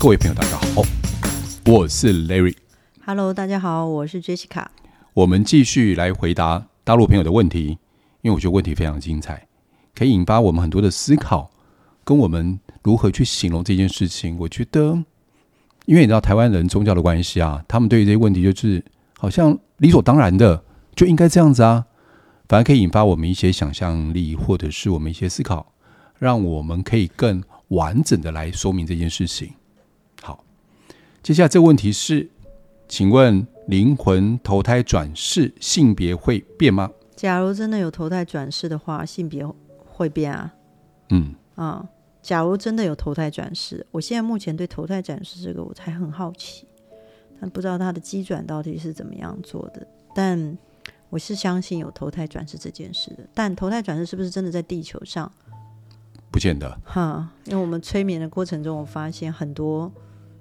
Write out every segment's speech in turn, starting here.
各位朋友，大家好，我是 Larry。Hello，大家好，我是 Jessica。我们继续来回答大陆朋友的问题，因为我觉得问题非常精彩，可以引发我们很多的思考，跟我们如何去形容这件事情。我觉得，因为你知道台湾人宗教的关系啊，他们对于这些问题就是好像理所当然的就应该这样子啊，反而可以引发我们一些想象力，或者是我们一些思考，让我们可以更完整的来说明这件事情。好，接下来这个问题是，请问灵魂投胎转世性别会变吗？假如真的有投胎转世的话，性别会变啊？嗯啊、嗯，假如真的有投胎转世，我现在目前对投胎转世这个我才很好奇，但不知道它的机转到底是怎么样做的。但我是相信有投胎转世这件事的。但投胎转世是不是真的在地球上？不见得。哈，因为我们催眠的过程中，我发现很多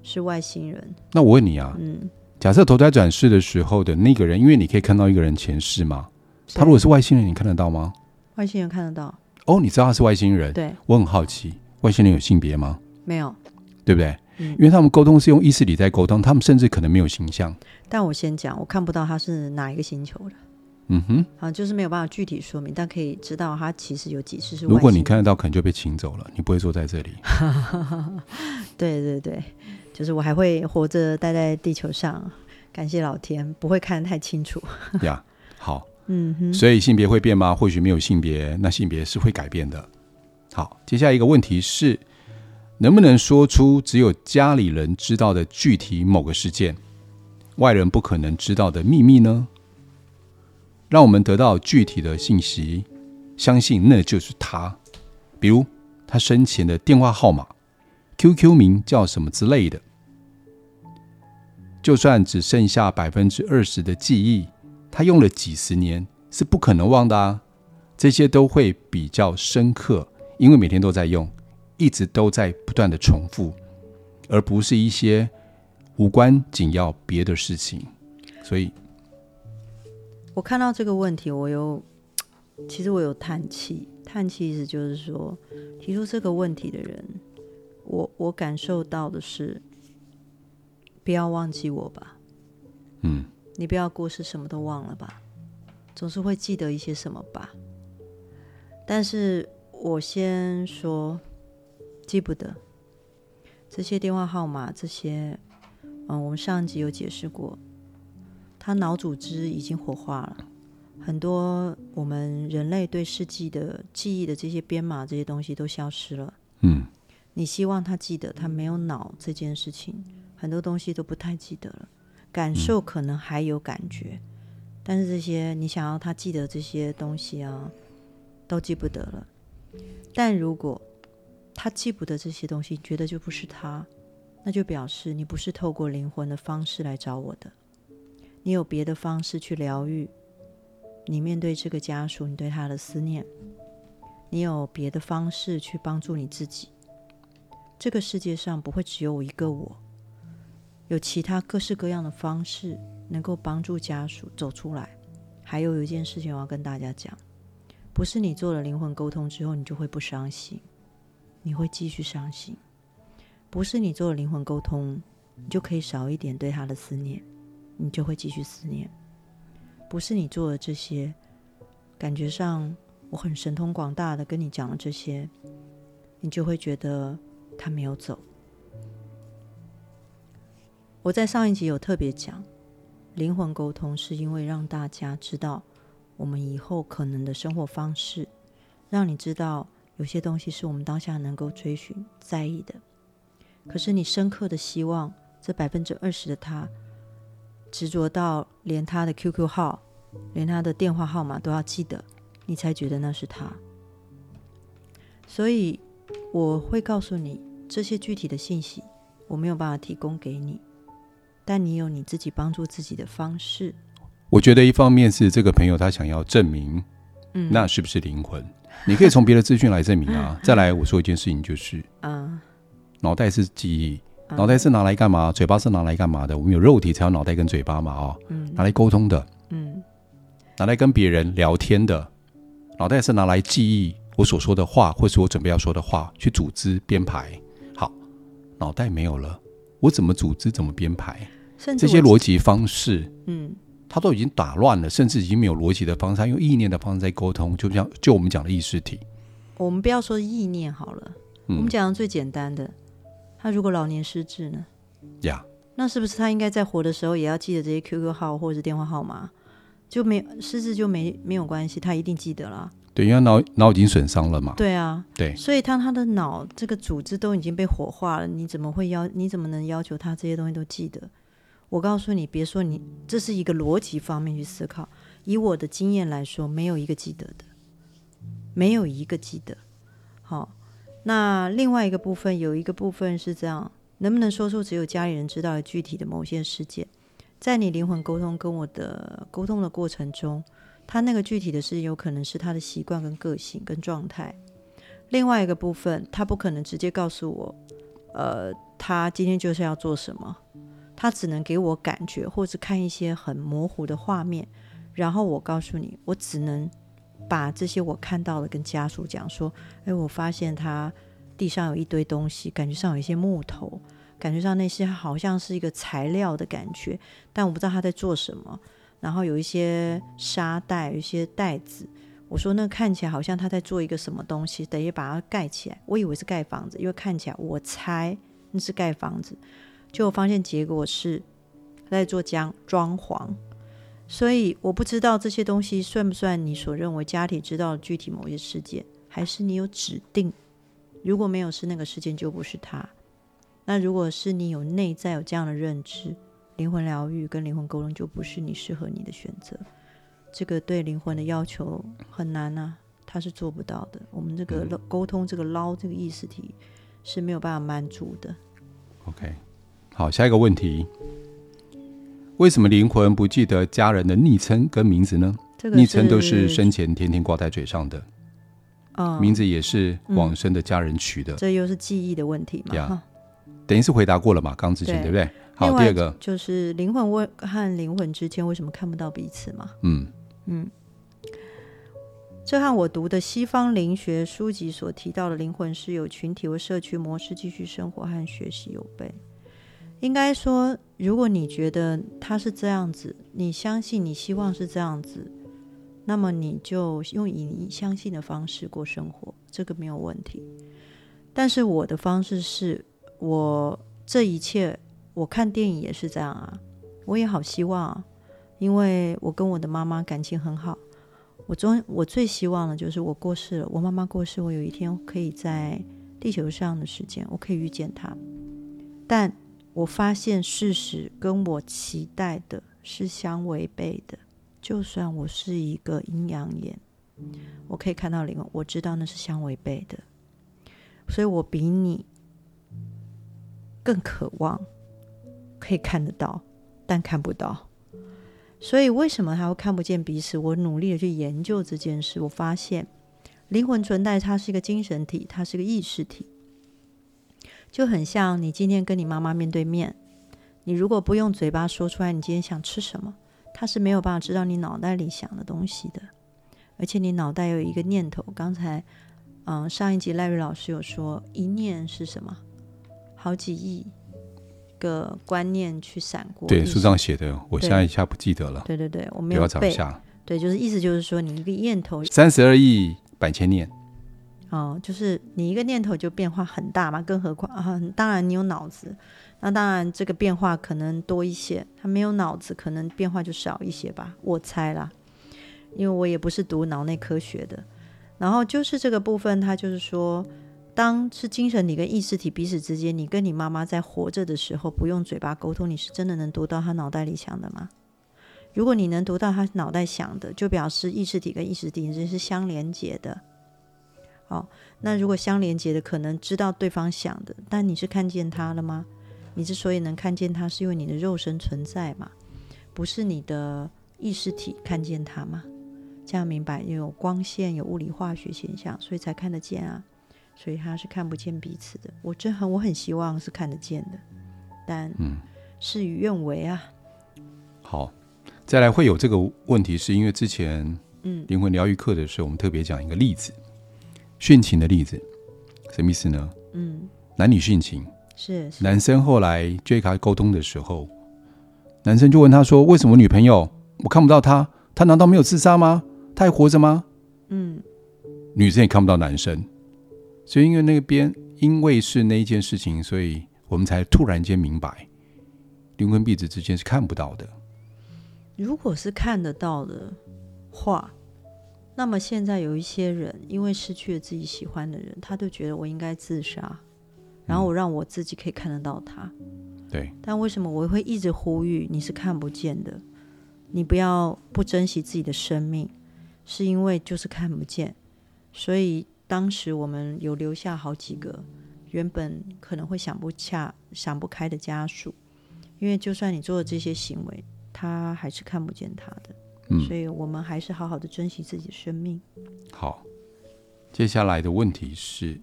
是外星人。那我问你啊，嗯，假设投胎转世的时候的那个人，因为你可以看到一个人前世嘛，他如果是外星人，你看得到吗？外星人看得到。哦，你知道他是外星人？对，我很好奇，外星人有性别吗？没有，对不对？嗯，因为他们沟通是用意识里在沟通，他们甚至可能没有形象。但我先讲，我看不到他是哪一个星球的。嗯哼，啊，就是没有办法具体说明，但可以知道他其实有几次是。如果你看得到，可能就被请走了，你不会坐在这里。对 对对，就是我还会活着待在地球上，感谢老天，不会看得太清楚。呀，好，嗯哼，所以性别会变吗？或许没有性别，那性别是会改变的。好，接下来一个问题是，能不能说出只有家里人知道的具体某个事件，外人不可能知道的秘密呢？让我们得到具体的信息，相信那就是他。比如他生前的电话号码、QQ 名叫什么之类的。就算只剩下百分之二十的记忆，他用了几十年是不可能忘的啊。这些都会比较深刻，因为每天都在用，一直都在不断的重复，而不是一些无关紧要别的事情。所以。我看到这个问题，我有，其实我有叹气。叹气意思就是说，提出这个问题的人，我我感受到的是，不要忘记我吧。嗯，你不要过世什么都忘了吧，总是会记得一些什么吧。但是我先说，记不得这些电话号码，这些，嗯，我们上一集有解释过。他脑组织已经火化了，很多我们人类对世纪的记忆的这些编码这些东西都消失了。嗯，你希望他记得他没有脑这件事情，很多东西都不太记得了，感受可能还有感觉，但是这些你想要他记得这些东西啊，都记不得了。但如果他记不得这些东西，觉得就不是他，那就表示你不是透过灵魂的方式来找我的。你有别的方式去疗愈你面对这个家属，你对他的思念。你有别的方式去帮助你自己。这个世界上不会只有我一个我，有其他各式各样的方式能够帮助家属走出来。还有一件事情我要跟大家讲，不是你做了灵魂沟通之后你就会不伤心，你会继续伤心。不是你做了灵魂沟通，你就可以少一点对他的思念。你就会继续思念，不是你做了这些，感觉上我很神通广大的跟你讲了这些，你就会觉得他没有走。我在上一集有特别讲，灵魂沟通是因为让大家知道我们以后可能的生活方式，让你知道有些东西是我们当下能够追寻在意的，可是你深刻的希望这百分之二十的他。执着到连他的 QQ 号，连他的电话号码都要记得，你才觉得那是他。所以我会告诉你这些具体的信息，我没有办法提供给你，但你有你自己帮助自己的方式。我觉得一方面是这个朋友他想要证明，嗯，那是不是灵魂？你可以从别的资讯来证明啊。再来，我说一件事情就是，嗯，脑袋是记忆。脑袋是拿来干嘛？嘴巴是拿来干嘛的？我们有肉体才有脑袋跟嘴巴嘛？哦，嗯，拿来沟通的，嗯，拿来跟别人聊天的。脑袋是拿来记忆我所说的话，或是我准备要说的话，去组织编排。好，脑袋没有了，我怎么组织，怎么编排？甚至这些逻辑方式，嗯，他都已经打乱了，甚至已经没有逻辑的方式，他用意念的方式在沟通，就像就我们讲的意识体。我们不要说意念好了，嗯、我们讲的最简单的，他如果老年失智呢？呀，那是不是他应该在活的时候也要记得这些 QQ 号或者是电话号码？就没失智就没没有关系，他一定记得了。对，因为脑脑已经损伤了嘛。对啊，对，所以他他的脑这个组织都已经被火化了，你怎么会要？你怎么能要求他这些东西都记得？我告诉你，别说你，这是一个逻辑方面去思考。以我的经验来说，没有一个记得的，没有一个记得。好，那另外一个部分，有一个部分是这样，能不能说出只有家里人知道的具体的某些事件？在你灵魂沟通跟我的沟通的过程中，他那个具体的事情有可能是他的习惯跟个性跟状态。另外一个部分，他不可能直接告诉我，呃，他今天就是要做什么，他只能给我感觉，或是看一些很模糊的画面，然后我告诉你，我只能把这些我看到的跟家属讲说，哎，我发现他地上有一堆东西，感觉上有一些木头。感觉上那些好像是一个材料的感觉，但我不知道他在做什么。然后有一些沙袋，有一些袋子。我说那看起来好像他在做一个什么东西，等于把它盖起来。我以为是盖房子，因为看起来我猜那是盖房子，结果发现结果是在做装装潢。所以我不知道这些东西算不算你所认为家庭知道的具体某些事件，还是你有指定？如果没有是那个事件，就不是他。那如果是你有内在有这样的认知，灵魂疗愈跟灵魂沟通就不是你适合你的选择。这个对灵魂的要求很难啊，他是做不到的。我们这个沟通这个捞这个意识体是没有办法满足的。OK，好，下一个问题，为什么灵魂不记得家人的昵称跟名字呢？这个昵称都是生前天天挂在嘴上的，哦，名字也是往生的家人取的，这又是记忆的问题嘛.等于是回答过了嘛？刚之前对，对不对？好，第二个就是灵魂问和灵魂之间为什么看不到彼此嘛？嗯嗯，这和我读的西方灵学书籍所提到的灵魂是有群体或社区模式继续生活和学习有悖。应该说，如果你觉得他是这样子，你相信你希望是这样子，那么你就用以你相信的方式过生活，这个没有问题。但是我的方式是。我这一切，我看电影也是这样啊。我也好希望啊，因为我跟我的妈妈感情很好。我终我最希望的就是我过世了，我妈妈过世，我有一天可以在地球上的时间，我可以遇见她。但我发现事实跟我期待的是相违背的。就算我是一个阴阳眼，我可以看到灵魂，我知道那是相违背的。所以我比你。更渴望可以看得到，但看不到。所以为什么还会看不见彼此？我努力的去研究这件事，我发现灵魂存在，它是一个精神体，它是个意识体，就很像你今天跟你妈妈面对面，你如果不用嘴巴说出来，你今天想吃什么，她是没有办法知道你脑袋里想的东西的。而且你脑袋有一个念头，刚才嗯上一集赖瑞老师有说，一念是什么？好几亿个观念去闪过，对，书上写的，我现在一下不记得了。对对对，我没有背。对，就是意思就是说，你一个念头，三十二亿百千念。哦，就是你一个念头就变化很大嘛，更何况啊，当然你有脑子，那当然这个变化可能多一些。他没有脑子，可能变化就少一些吧，我猜啦，因为我也不是读脑内科学的。然后就是这个部分，他就是说。当是精神体跟意识体彼此之间，你跟你妈妈在活着的时候，不用嘴巴沟通，你是真的能读到她脑袋里想的吗？如果你能读到她脑袋想的，就表示意识体跟意识体之间是相连接的。好，那如果相连接的，可能知道对方想的，但你是看见他了吗？你之所以能看见他，是因为你的肉身存在嘛？不是你的意识体看见他吗？这样明白？有光线，有物理化学现象，所以才看得见啊。所以他是看不见彼此的。我真很，我很希望是看得见的，但嗯，事与愿违啊。好，再来会有这个问题，是因为之前嗯灵魂疗愈课的时候，我们特别讲一个例子，殉情的例子，什么意思呢？嗯，男女殉情，是，是男生后来 J 卡沟通的时候，男生就问他说：“为什么女朋友我看不到她？她难道没有自杀吗？她还活着吗？”嗯，女生也看不到男生，所以因为那边因为是那一件事情，所以我们才突然间明白，灵魂壁纸之间是看不到的。如果是看得到的话，那么现在有一些人因为失去了自己喜欢的人，他就觉得我应该自杀。然后我让我自己可以看得到他，对。但为什么我会一直呼吁你是看不见的？你不要不珍惜自己的生命，是因为就是看不见。所以当时我们有留下好几个原本可能会想不下、想不开的家属，因为就算你做了这些行为，他还是看不见他的。嗯。所以我们还是好好的珍惜自己的生命。好，接下来的问题是。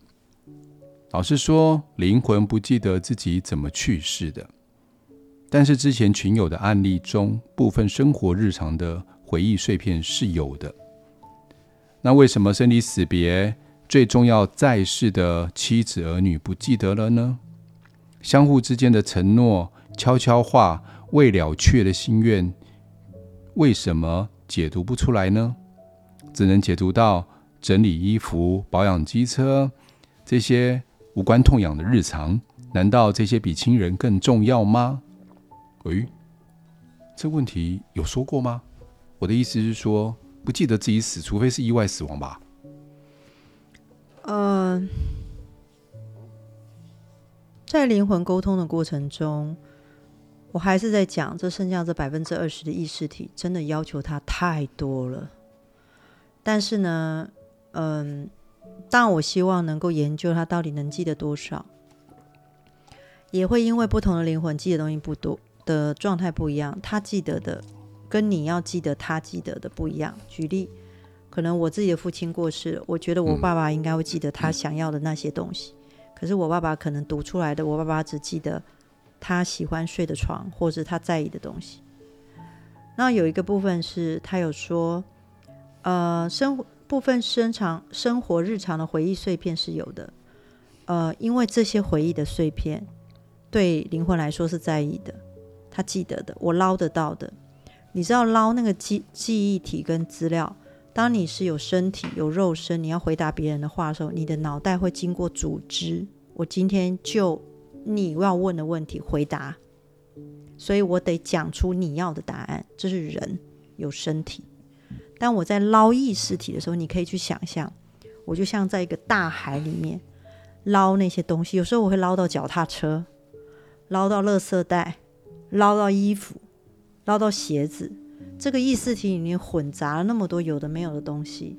老师说，灵魂不记得自己怎么去世的，但是之前群友的案例中，部分生活日常的回忆碎片是有的。那为什么生离死别最重要在世的妻子儿女不记得了呢？相互之间的承诺、悄悄话、未了却的心愿，为什么解读不出来呢？只能解读到整理衣服、保养机车这些。无关痛痒的日常，难道这些比亲人更重要吗？喂，这问题有说过吗？我的意思是说，不记得自己死，除非是意外死亡吧？嗯、在灵魂沟通的过程中，我还是在讲，这剩下这百分之二十的意识体，真的要求他太多了。但是呢，嗯。但我希望能够研究他到底能记得多少，也会因为不同的灵魂记得东西不多的状态不一样，他记得的跟你要记得他记得的不一样。举例，可能我自己的父亲过世了，我觉得我爸爸应该会记得他想要的那些东西，可是我爸爸可能读出来的，我爸爸只记得他喜欢睡的床或者他在意的东西。那有一个部分是他有说，呃，生活。部分生长生活日常的回忆碎片是有的，呃，因为这些回忆的碎片对灵魂来说是在意的，他记得的，我捞得到的。你知道捞那个记记忆体跟资料，当你是有身体有肉身，你要回答别人的话的时候，你的脑袋会经过组织。我今天就你要问的问题回答，所以我得讲出你要的答案。这是人有身体。当我在捞意识体的时候，你可以去想象，我就像在一个大海里面捞那些东西。有时候我会捞到脚踏车，捞到垃圾袋，捞到衣服，捞到鞋子。这个意识体里面混杂了那么多有的没有的东西，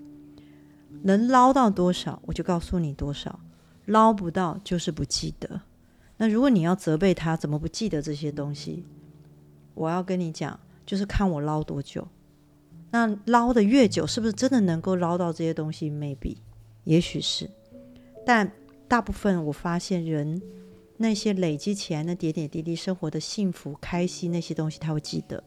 能捞到多少，我就告诉你多少；捞不到就是不记得。那如果你要责备他怎么不记得这些东西，我要跟你讲，就是看我捞多久。那捞得越久，是不是真的能够捞到这些东西？Maybe，也许是，但大部分我发现人那些累积起来的点点滴滴生活的幸福、开心那些东西，他会记得。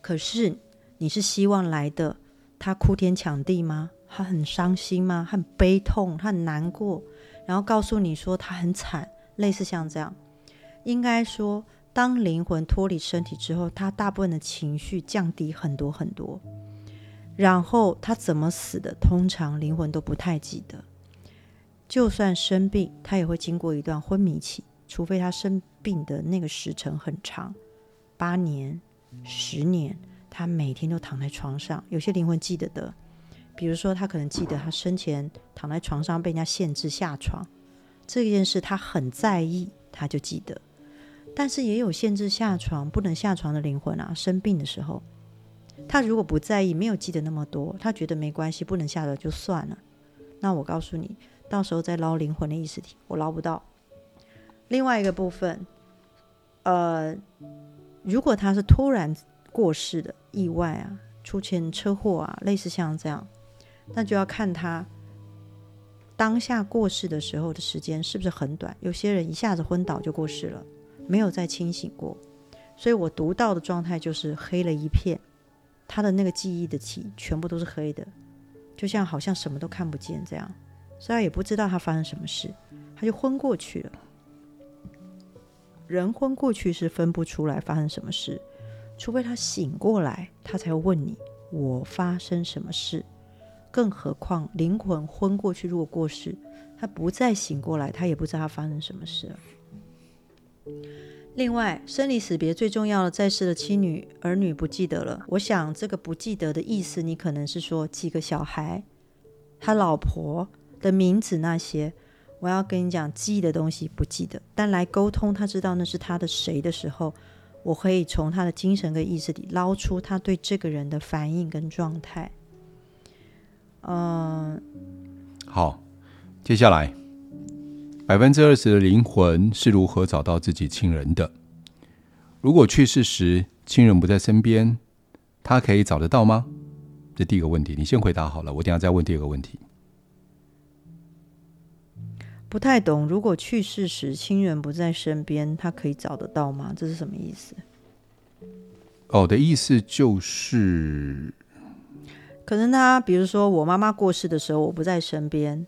可是你是希望来的他哭天抢地吗？他很伤心吗？他很悲痛，他很难过，然后告诉你说他很惨，类似像这样，应该说。当灵魂脱离身体之后，他大部分的情绪降低很多很多。然后他怎么死的，通常灵魂都不太记得。就算生病，他也会经过一段昏迷期，除非他生病的那个时辰很长，八年、十年，他每天都躺在床上。有些灵魂记得的，比如说他可能记得他生前躺在床上被人家限制下床，这件事他很在意，他就记得。但是也有限制下床不能下床的灵魂啊，生病的时候，他如果不在意，没有记得那么多，他觉得没关系，不能下的就算了。那我告诉你，到时候再捞灵魂的意识体，我捞不到。另外一个部分，呃，如果他是突然过世的意外啊，出现车祸啊，类似像这样，那就要看他当下过世的时候的时间是不是很短。有些人一下子昏倒就过世了。没有再清醒过，所以我读到的状态就是黑了一片，他的那个记忆的体全部都是黑的，就像好像什么都看不见这样，所以他也不知道他发生什么事，他就昏过去了。人昏过去是分不出来发生什么事，除非他醒过来，他才会问你我发生什么事。更何况灵魂昏过去，如果过世，他不再醒过来，他也不知道他发生什么事了。另外，生离死别最重要的，在世的妻女儿女不记得了。我想这个不记得的意思，你可能是说几个小孩，他老婆的名字那些。我要跟你讲，记忆的东西不记得，但来沟通，他知道那是他的谁的时候，我可以从他的精神跟意识里捞出他对这个人的反应跟状态。嗯，好，接下来百分之二十的灵魂是如何找到自己亲人的？如果去世时亲人不在身边，他可以找得到吗？这第一个问题，你先回答好了，我等下再问第二个问题。不太懂，如果去世时亲人不在身边，他可以找得到吗？这是什么意思？哦，的意思就是，可能他，比如说我妈妈过世的时候，我不在身边。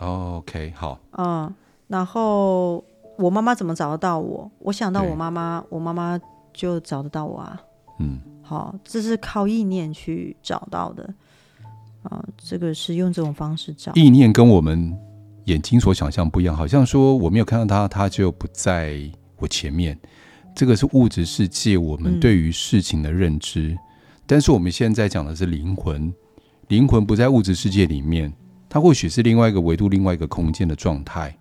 哦，OK，好。嗯，然后我妈妈怎么找得到我？我想到我妈妈，我妈妈就找得到我啊。嗯，好，这是靠意念去找到的。啊，这个是用这种方式找。意念跟我们。眼睛所想象不一样，好像说我没有看到他，他就不在我前面。这个是物质世界我们对于事情的认知，嗯、但是我们现在讲的是灵魂，灵魂不在物质世界里面，它或许是另外一个维度、另外一个空间的状态，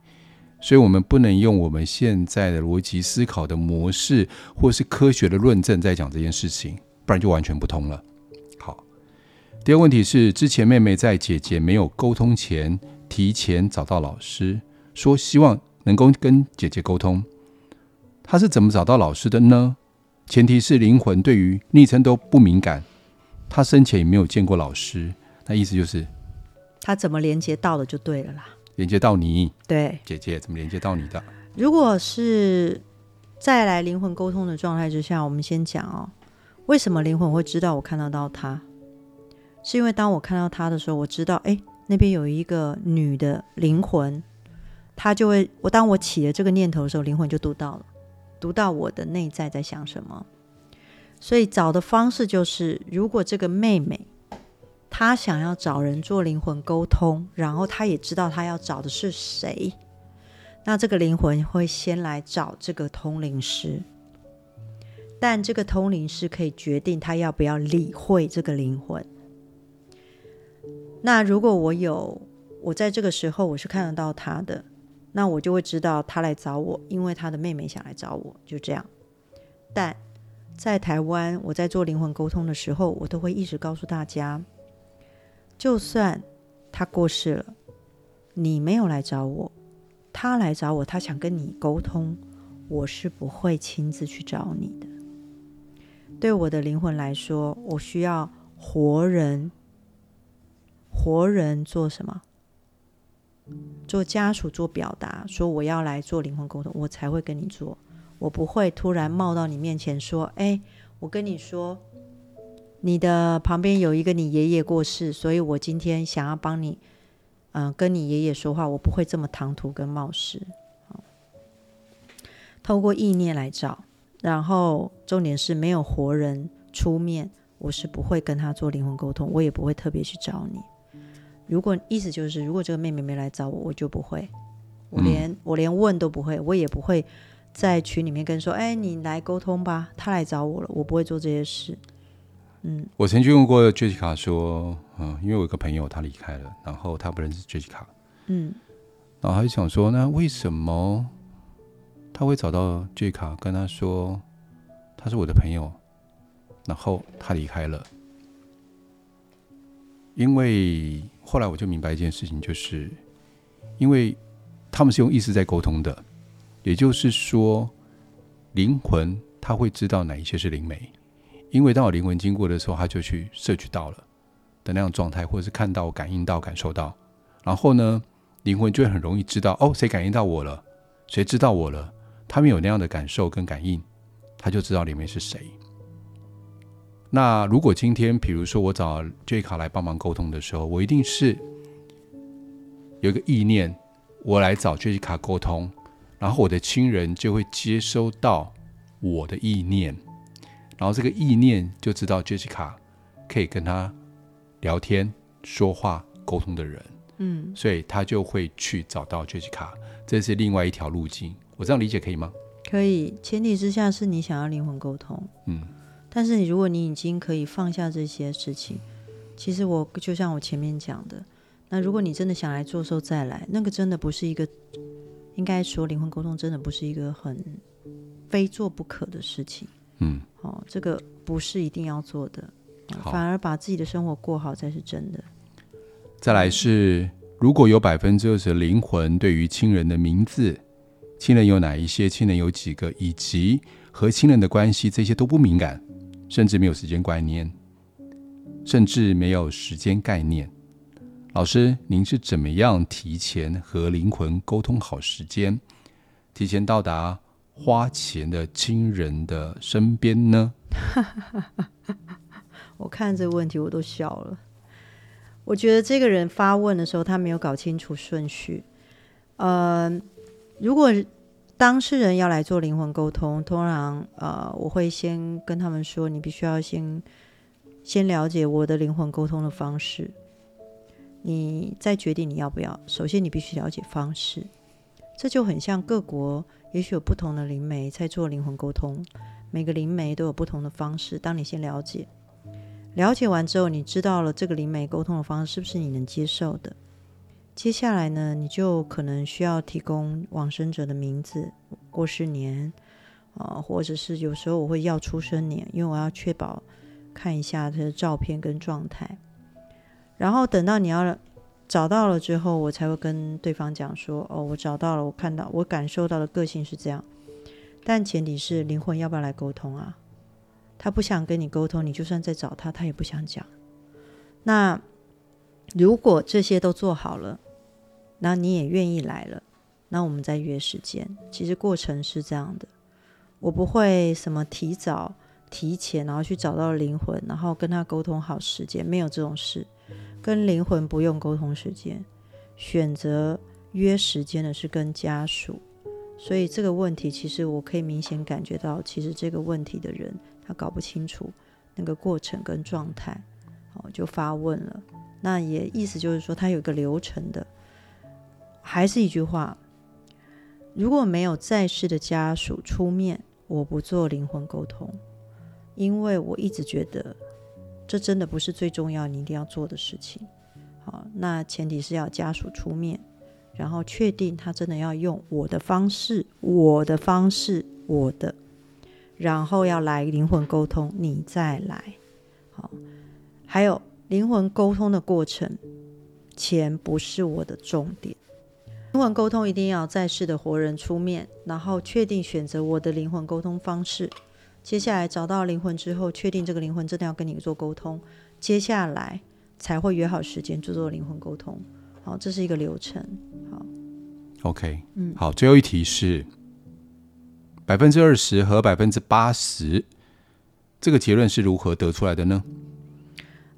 所以我们不能用我们现在的逻辑思考的模式，或是科学的论证在讲这件事情，不然就完全不通了。好，第二个问题是，之前妹妹在姐姐没有沟通前。提前找到老师，说希望能够跟姐姐沟通。她是怎么找到老师的呢？前提是灵魂对于昵称都不敏感，他生前也没有见过老师。那意思就是他怎么连接到的就对了啦。连接到你，对，姐姐怎么连接到你的？如果是再来灵魂沟通的状态之下，我们先讲哦，为什么灵魂会知道我看得到他？是因为当我看到他的时候，我知道，哎。那边有一个女的灵魂，她就会我当我起了这个念头的时候，灵魂就读到了，读到我的内在在想什么。所以找的方式就是，如果这个妹妹她想要找人做灵魂沟通，然后她也知道她要找的是谁，那这个灵魂会先来找这个通灵师，但这个通灵师可以决定他要不要理会这个灵魂。那如果我有，我在这个时候我是看得到他的，那我就会知道他来找我，因为他的妹妹想来找我，就这样。但在台湾，我在做灵魂沟通的时候，我都会一直告诉大家，就算他过世了，你没有来找我，他来找我，他想跟你沟通，我是不会亲自去找你的。对我的灵魂来说，我需要活人。活人做什么？做家属做表达，说我要来做灵魂沟通，我才会跟你做。我不会突然冒到你面前说：“哎，我跟你说，你的旁边有一个你爷爷过世，所以我今天想要帮你，嗯、跟你爷爷说话。”我不会这么唐突跟冒失。透过意念来找，然后重点是没有活人出面，我是不会跟他做灵魂沟通，我也不会特别去找你。如果意思就是，如果这个妹妹没来找我，我就不会，我连、嗯、我连问都不会，我也不会在群里面跟说，哎，你来沟通吧，他来找我了，我不会做这些事。嗯，我曾经问过 Jessica 说，嗯，因为我有个朋友他离开了，然后他不认识 Jessica，嗯，然后他就想说，那为什么他会找到 Jessica 跟他说他是我的朋友，然后他离开了，因为。后来我就明白一件事情，就是因为他们是用意识在沟通的，也就是说，灵魂他会知道哪一些是灵媒，因为当我灵魂经过的时候，他就去摄取到了的那样状态，或者是看到、感应到、感受到，然后呢，灵魂就会很容易知道哦，谁感应到我了，谁知道我了，他们有那样的感受跟感应，他就知道里面是谁。那如果今天，比如说我找 J 卡来帮忙沟通的时候，我一定是有一个意念，我来找 J 卡沟通，然然后我的亲人就会接收到我的意念，然后这个意念就知道 Jessica 可以跟他聊天、说话、沟通的人，嗯，所以他就会去找到 Jessica，这是另外一条路径。我这样理解可以吗？可以，前提之下是你想要灵魂沟通，嗯，但是你如果你已经可以放下这些事情，其实我就像我前面讲的，那如果你真的想来做时候再来，那个真的不是一个，应该说灵魂沟通真的不是一个很非做不可的事情，嗯，哦，这个不是一定要做的，反而把自己的生活过好才是真的。再来是，如果有百分之二十的灵魂对于亲人的名字。亲人有哪一些？亲人有几个？以及和亲人的关系，这些都不敏感，甚至没有时间观念，甚至没有时间概念。老师，您是怎么样提前和灵魂沟通好时间，提前到达花钱的亲人的身边呢？我看这个问题我都笑了。我觉得这个人发问的时候，他没有搞清楚顺序。嗯、呃。如果当事人要来做灵魂沟通，通常呃，我会先跟他们说，你必须要先先了解我的灵魂沟通的方式，你再决定你要不要。首先，你必须了解方式，这就很像各国也许有不同的灵媒在做灵魂沟通，每个灵媒都有不同的方式。当你先了解，了解完之后，你知道了这个灵媒沟通的方式是不是你能接受的？接下来呢，你就可能需要提供往生者的名字、过世年，啊、呃，或者是有时候我会要出生年，因为我要确保看一下他的照片跟状态。然后等到你要找到了之后，我才会跟对方讲说：“哦，我找到了，我看到，我感受到的个性是这样。”但前提是灵魂要不要来沟通啊？他不想跟你沟通，你就算再找他，他也不想讲。那如果这些都做好了，那你也愿意来了，那我们再约时间。其实过程是这样的，我不会什么提早、提前，然后去找到灵魂，然后跟他沟通好时间，没有这种事。跟灵魂不用沟通时间，选择约时间的是跟家属。所以这个问题，其实我可以明显感觉到，其实这个问题的人他搞不清楚那个过程跟状态，哦，就发问了。那也意思就是说，他有一个流程的。还是一句话，如果没有在世的家属出面，我不做灵魂沟通，因为我一直觉得这真的不是最重要，你一定要做的事情。好，那前提是要家属出面，然后确定他真的要用我的方式，我的方式，我的，然后要来灵魂沟通，你再来。好，还有灵魂沟通的过程，钱不是我的重点。灵魂沟通一定要在世的活人出面，然后确定选择我的灵魂沟通方式。接下来找到灵魂之后，确定这个灵魂真的要跟你做沟通，接下来才会约好时间做做灵魂沟通。好，这是一个流程。好，OK，嗯，好，最后一题是百分之二十和百分之八十，这个结论是如何得出来的呢？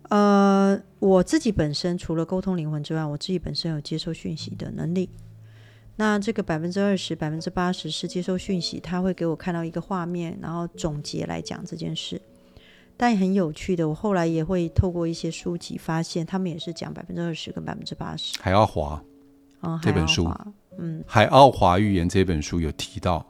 呃，我自己本身除了沟通灵魂之外，我自己本身有接收讯息的能力。那这个百分之二十、百分之八十是接收讯息，他会给我看到一个画面，然后总结来讲这件事。但很有趣的，我后来也会透过一些书籍发现，他们也是讲百分之二十跟百分之八十。海奥华，嗯，这本书，嗯，海奥华预言这本书有提到。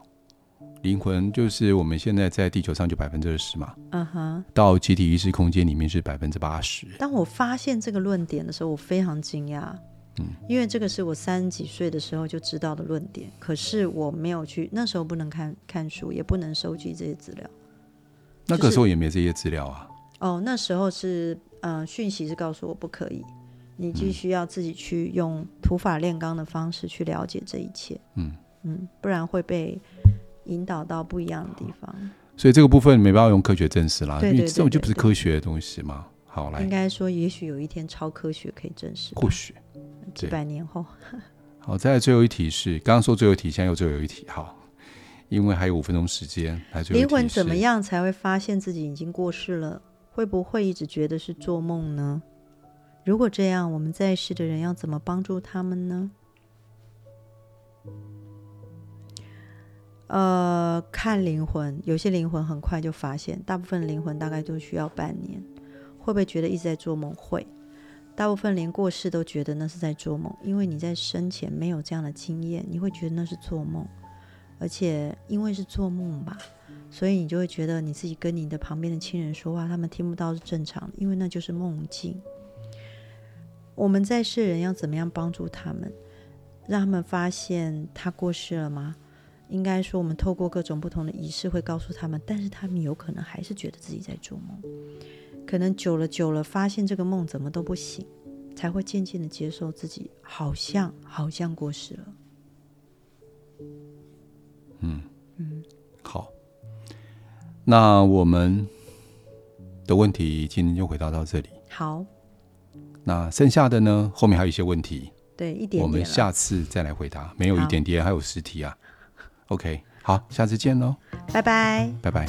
灵魂就是我们现在在地球上就百分之二十嘛，嗯哼，到集体意识空间里面是百分之八十。当我发现这个论点的时候，我非常惊讶，嗯，因为这个是我三十几岁的时候就知道的论点，可是我没有去，那时候不能看看书，也不能收集这些资料。那个时候也没这些资料啊。哦，那时候是，呃，讯息是告诉我不可以，你必须要自己去用土法炼钢的方式去了解这一切，嗯嗯，不然会被。引导到不一样的地方，所以这个部分没办法用科学证实啦，因为这种就不是科学的东西嘛。好，来，应该说，也许有一天超科学可以证实，或许几百年后。好，再来最后一题是，刚刚说最后一题，现在又最后一题。好，因为还有五分钟时间，来最后一题。灵魂怎么样才会发现自己已经过世了？会不会一直觉得是做梦呢？如果这样，我们在世的人要怎么帮助他们呢？呃，看灵魂，有些灵魂很快就发现，大部分灵魂大概都需要半年。会不会觉得一直在做梦？会。大部分连过世都觉得那是在做梦，因为你在生前没有这样的经验，你会觉得那是做梦。而且因为是做梦吧，所以你就会觉得你自己跟你的旁边的亲人说话，他们听不到是正常的，因为那就是梦境。我们在世人要怎么样帮助他们，让他们发现他过世了吗？应该说，我们透过各种不同的仪式会告诉他们，但是他们有可能还是觉得自己在做梦。可能久了久了，发现这个梦怎么都不醒，才会渐渐的接受自己好像好像过世了。嗯嗯，好。那我们的问题今天就回答到这里。好。那剩下的呢？后面还有一些问题。对，一点点。我们下次再来回答。没有一点点，还有十题啊。OK，好，下次见喽。拜拜。拜拜。